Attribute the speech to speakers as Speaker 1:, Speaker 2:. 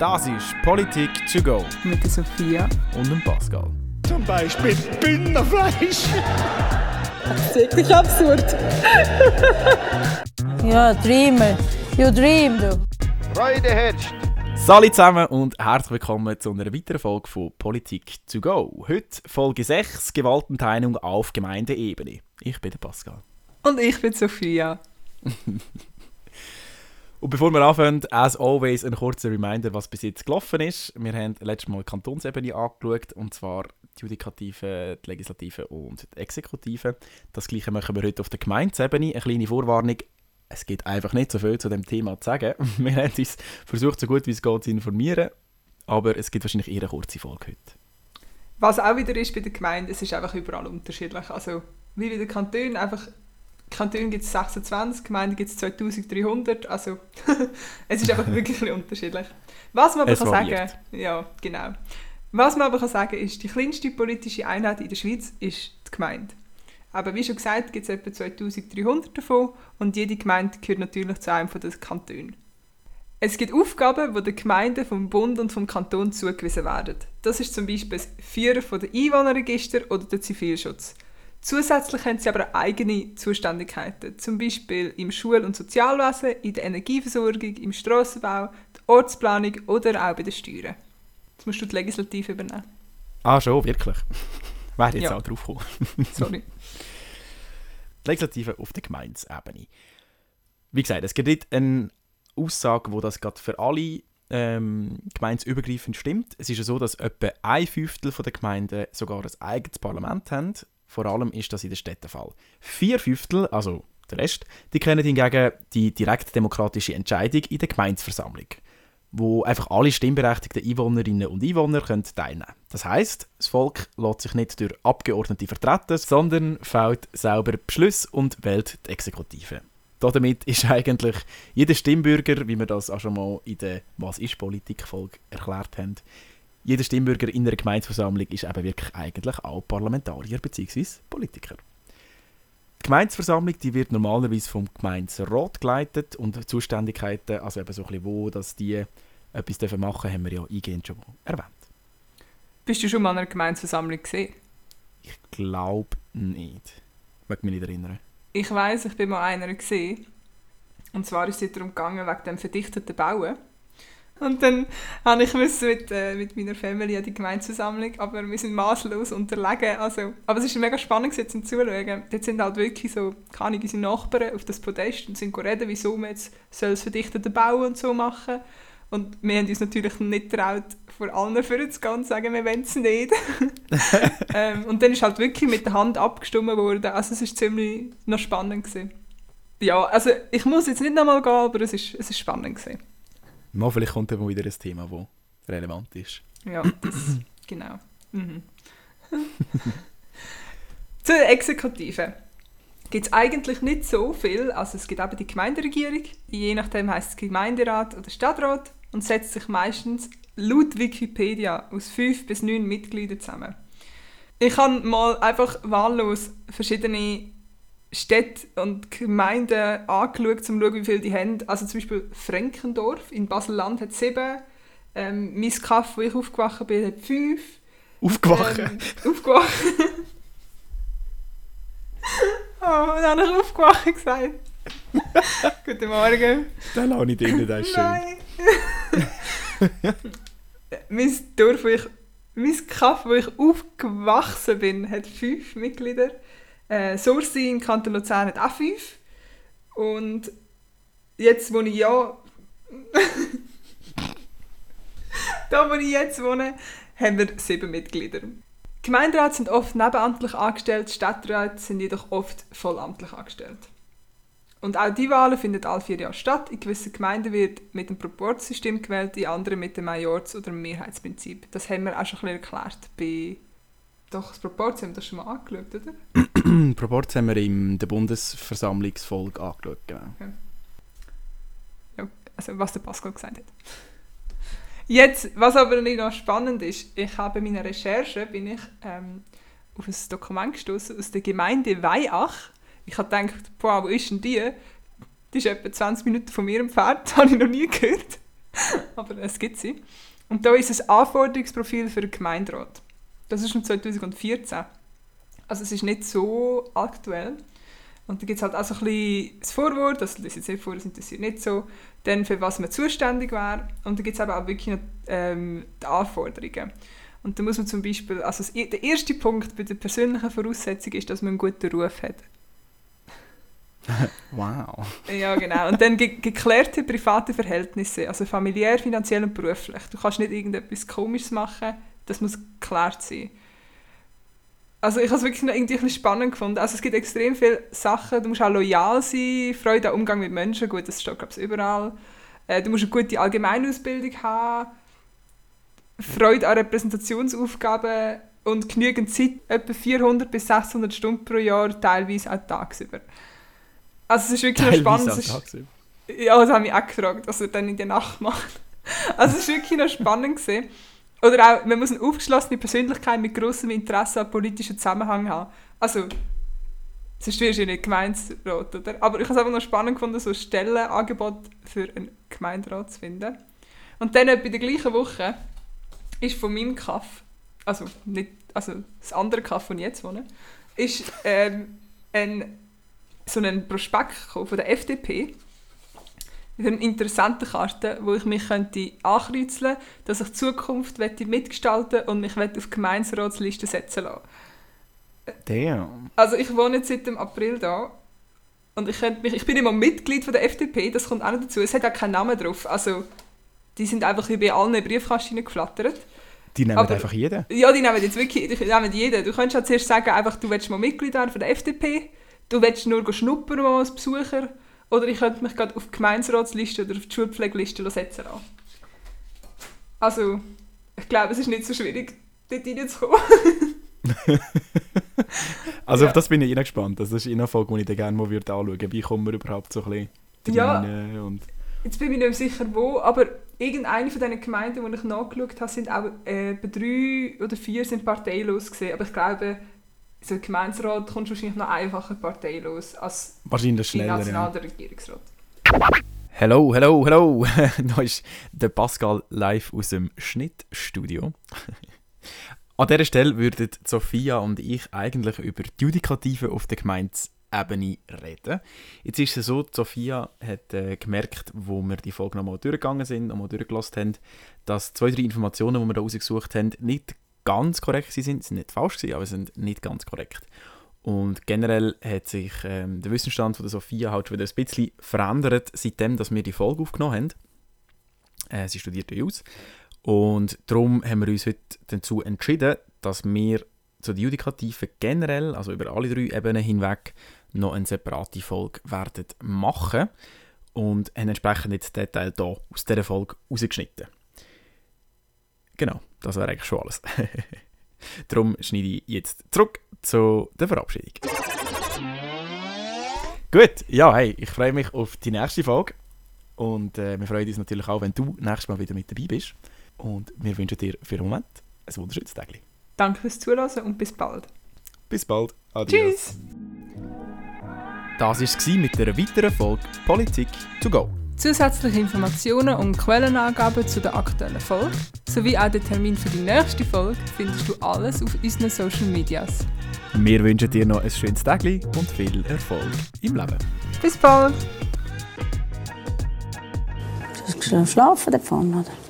Speaker 1: Das ist Politik to go
Speaker 2: Mit der Sophia.
Speaker 1: und dem Pascal.
Speaker 3: Zum Beispiel Bündnerfleisch.
Speaker 2: Das ist wirklich absurd.
Speaker 4: Ja, Dreamer. You dream, du.
Speaker 3: Freude herrscht.
Speaker 1: Salut zusammen und herzlich willkommen zu einer weiteren Folge von Politik to go. Heute Folge 6, Gewaltenteilung auf Gemeindeebene. Ich bin der Pascal.
Speaker 2: Und ich bin Sophia.
Speaker 1: Und bevor wir anfangen, as always ein kurzer Reminder, was bis jetzt gelaufen ist. Wir haben letztes Mal die Kantonsebene angeschaut, und zwar die Judikative, die Legislative und die Exekutive. Das gleiche machen wir heute auf der Gemeindesebene. Eine kleine Vorwarnung, es gibt einfach nicht so viel zu dem Thema zu sagen. Wir haben uns versucht, so gut wie es geht, zu informieren, aber es gibt wahrscheinlich eher eine kurze Folge heute.
Speaker 2: Was auch wieder ist bei der Gemeinde, es ist einfach überall unterschiedlich. Also, wie bei den Kantonen, einfach Kanton gibt es 26, Gemeinden gibt es 2300, also es ist einfach wirklich unterschiedlich. Was man aber
Speaker 1: Es
Speaker 2: kann
Speaker 1: variiert.
Speaker 2: sagen, ja, genau. Was man aber kann sagen ist, die kleinste politische Einheit in der Schweiz ist die Gemeinde. Aber wie schon gesagt, gibt es etwa 2300 davon und jede Gemeinde gehört natürlich zu einem von den Kantonen. Es gibt Aufgaben, die den Gemeinden vom Bund und vom Kanton zugewiesen werden. Das ist zum Beispiel das Führen der Einwohnerregister oder der Zivilschutz. Zusätzlich haben sie aber eigene Zuständigkeiten, zum Beispiel im Schul- und Sozialwesen, in der Energieversorgung, im Strassenbau, der Ortsplanung oder auch bei den Steuern. Jetzt musst du die Legislative übernehmen.
Speaker 1: Ah, schon, wirklich? Wäre jetzt
Speaker 2: Ja.
Speaker 1: auch drauf gekommen.
Speaker 2: Sorry.
Speaker 1: die Legislative auf der Gemeindesebene. Wie gesagt, es gibt nicht eine Aussage, wo das gerade für alle ähm, gemeindeübergreifend stimmt. Es ist ja so, dass etwa ein Fünftel der Gemeinden sogar ein eigenes Parlament haben. Vor allem ist das in den Städten der Fall. Vier Fünftel, also der Rest, die kennen hingegen die direktdemokratische Entscheidung in der Gemeindeversammlung, wo einfach alle stimmberechtigten Einwohnerinnen und Einwohner können teilnehmen können. Das heißt, das Volk lässt sich nicht durch Abgeordnete vertreten, sondern fällt selber Beschlüsse und wählt die Exekutive. Damit ist eigentlich jeder Stimmbürger, wie wir das auch schon mal in der «Was ist Politik?» Folge erklärt haben, jeder Stimmbürger in einer Gemeindeversammlung ist eben wirklich eigentlich auch Parlamentarier bzw. Politiker. Die Gemeindeversammlung die wird normalerweise vom Gemeinderat geleitet und die Zuständigkeiten, also eben so ein bisschen wo, dass die etwas dürfen machen haben wir ja eingehend schon erwähnt.
Speaker 2: Bist du schon mal an einer Gemeindeversammlung gesehen?
Speaker 1: Ich glaube nicht. Ich mag mich nicht erinnern.
Speaker 2: Ich weiß, ich bin mal einer gesehen. Und zwar ist es darum gegangen, wegen dem verdichteten Bauen. Und dann habe ich müssen mit, äh, mit meiner Family an die Gemeindeversammlung, aber wir sind maßlos unterlegen. Also, aber es war mega spannend gewesen, zum Zuschauen. Dort sind halt wirklich so, keine unsere Nachbarn auf das Podest und sind reden, wieso man jetzt soll das verdichtete Bauen und so machen Und wir haben uns natürlich nicht getraut, vor allen und zu sagen, wir wollen es nicht. ähm, und dann ist halt wirklich mit der Hand abgestimmt worden. Also es war ziemlich noch spannend. Gewesen. Ja, also ich muss jetzt nicht nochmal gehen, aber es ist, es ist spannend. Gewesen.
Speaker 1: Mal vielleicht kommt mal wieder ein Thema, das relevant ist.
Speaker 2: Ja, das, genau. Mhm. Zur Exekutive gibt es eigentlich nicht so viel. Also es gibt eben die Gemeinderegierung, je nachdem heißt es Gemeinderat oder Stadtrat und setzt sich meistens laut Wikipedia aus fünf bis neun Mitgliedern zusammen. Ich habe mal einfach wahllos verschiedene Städte und Gemeinden angeschaut, um zu schauen, wie viele die haben. Also zum Beispiel Frenkendorf in Basel-Land hat sieben, ähm, mein Kaff, wo ich aufgewacht bin, hat fünf.
Speaker 1: Aufgewacht!
Speaker 2: Ähm, aufgewacht. oh, dann habe ich aufgewacht gesagt. Guten Morgen.
Speaker 1: Den lasse ich drin, das ist schön.
Speaker 2: Nein. mein Dorf, wo ich, mein Kaff, wo ich aufgewachsen bin, hat fünf Mitglieder. Äh, Sursi in Kanton Luzern hat auch fünf. Und jetzt, wo ich ja... da, wo ich jetzt wohne, haben wir sieben Mitglieder. Gemeinderäte sind oft nebenamtlich angestellt, Stadträte sind jedoch oft vollamtlich angestellt. Und auch die Wahlen finden alle vier Jahre statt. In gewissen Gemeinden wird mit dem Proporzsystem gewählt, in anderen mit dem Majorits- oder Mehrheitsprinzip. Das haben wir auch schon ein bisschen erklärt. Bei Doch, das Proporz haben wir das schon mal angeschaut, oder?
Speaker 1: Proporz haben wir in der Bundesversammlungsfolge angeschaut. Genau.
Speaker 2: Ja, also was der Pascal gesagt hat. Jetzt, was aber nicht noch spannend ist, ich habe bei meiner Recherche bin ich ähm, auf ein Dokument gestoßen aus der Gemeinde Weiach. Ich habe gedacht, boah, wo ist denn die? Die ist etwa 20 Minuten von mir entfernt, das habe ich noch nie gehört. aber es gibt sie. Und da ist ein Anforderungsprofil für den Gemeinderat. Das ist von 2014. Also es ist nicht so aktuell. Und da gibt es halt auch so ein bisschen das Vorwort, das lese ich jetzt nicht vor, das interessiert nicht so, dann für was man zuständig wäre. Und da gibt es aber auch wirklich noch ähm, die Anforderungen. Und da muss man zum Beispiel, also das, der erste Punkt bei der persönlichen Voraussetzung ist, dass man einen guten Ruf hat.
Speaker 1: Wow.
Speaker 2: Ja, genau. Und dann ge geklärte private Verhältnisse, also familiär, finanziell und beruflich. Du kannst nicht irgendetwas Komisches machen, das muss geklärt sein. Also ich habe es wirklich noch irgendwie ein bisschen spannend gefunden. Also es gibt extrem viele Sachen, du musst auch loyal sein, Freude am Umgang mit Menschen, gut, das steht glaube ich überall. Äh, du musst eine gute Allgemeinausbildung haben, Freude an Repräsentationsaufgaben und genügend Zeit, etwa 400 bis 600 Stunden pro Jahr, teilweise auch tagsüber. Also es ist wirklich noch spannend.
Speaker 1: Teilweise
Speaker 2: es ist-
Speaker 1: am Tag sind.
Speaker 2: ja, das habe ich auch gefragt, was er dann in der Nacht macht. Also es war wirklich noch spannend. Gewesen. Oder auch, man muss eine aufgeschlossene Persönlichkeit mit grossem Interesse an politischen Zusammenhang haben. Also, sonst wirst du nicht Gemeinderat, oder? Aber ich habe es einfach noch spannend gefunden, so Stellenangebot für einen Gemeinderat zu finden. Und dann in der gleichen Woche ist von meinem Kaff, also nicht, also das andere Kaff, ich jetzt wohne, ist ähm, ein, so ein Prospekt von der FDP mit einer interessanten Karte, wo ich mich könnte ankreuzeln könnte, dass ich die Zukunft möchte mitgestalten und mich auf die Gemeindratsliste setzen lassen.
Speaker 1: Damn.
Speaker 2: Also ich wohne jetzt seit dem April da und ich, könnte mich, ich bin immer Mitglied von der FDP, das kommt auch noch dazu. Es hat auch keinen Namen drauf. Also die sind einfach wie bei allen Briefkasten geflattert.
Speaker 1: Die nehmen
Speaker 2: Aber-
Speaker 1: einfach jeden.
Speaker 2: Ja, die nehmen jetzt wirklich die nehmen jeden. Du könntest ja zuerst sagen, einfach, du willst mal Mitglied werden von der FDP, du willst nur schnuppern mal als Besucher oder ich könnte mich gerade auf die Gemeindratsliste oder auf die Schulpflegeliste setzen lassen. Also, ich glaube, es ist nicht so schwierig, dort reinzukommen.
Speaker 1: Also
Speaker 2: Ja.
Speaker 1: auf das bin ich gespannt. Das ist eine Folge, die ich dann gerne mal würde anschauen würde. Wie kommen wir überhaupt so ein bisschen
Speaker 2: Ja.
Speaker 1: und
Speaker 2: Jetzt bin ich nicht sicher, wo, aber irgendeine von diesen Gemeinden, die ich nachgeschaut habe, sind auch äh, bei drei oder vier sind parteilos gesehen. Aber ich glaube, so ein Gemeinderat kommst du wahrscheinlich noch einfacher parteilos als
Speaker 1: wahrscheinlich
Speaker 2: die
Speaker 1: schneller. Ja.
Speaker 2: nationale Regierungsrat.
Speaker 1: Hello, hello, hello. da ist der Pascal live aus dem Schnittstudio. An dieser Stelle würden Sophia und ich eigentlich über die Judikative auf der Gemeindeebene reden. Jetzt ist es so, Sophia hat äh, gemerkt, wo wir die Folge nochmal durchgegangen sind, nochmal durchgelassen haben, dass zwei, drei Informationen, die wir da rausgesucht haben, nicht ganz korrekt sind. Sie sind nicht falsch gewesen, aber sind nicht ganz korrekt. Und generell hat sich ähm, der Wissensstand von der Sophia halt schon wieder ein bisschen verändert, seitdem dass wir die Folge aufgenommen haben. Äh, sie studiert ja aus. Und darum haben wir uns heute dazu entschieden, dass wir zu den Judikativen generell, also über alle drei Ebenen hinweg, noch eine separate Folge werden machen und haben entsprechend jetzt den hier aus dieser Folge rausgeschnitten. Genau, das wäre eigentlich schon alles. Darum schneide ich jetzt zurück zu der Verabschiedung. Gut, ja, hey, ich freue mich auf die nächste Folge. Und äh, wir freuen uns natürlich auch, wenn du nächstes Mal wieder mit dabei bist. Und wir wünschen dir für den Moment ein wunderschönes Tag.
Speaker 2: Danke fürs Zuhören und bis bald.
Speaker 1: Bis bald. Adios.
Speaker 2: Tschüss!
Speaker 1: Das war es mit einer weiteren Folge Politik to go.
Speaker 2: Zusätzliche Informationen und Quellenangaben zu der aktuellen Folge sowie auch den Termin für die nächste Folge findest du alles auf unseren Social Medias.
Speaker 1: Wir wünschen dir noch ein schönes Tag und viel Erfolg im Leben.
Speaker 2: Bis bald!
Speaker 4: Du hast schlafen davon, oder?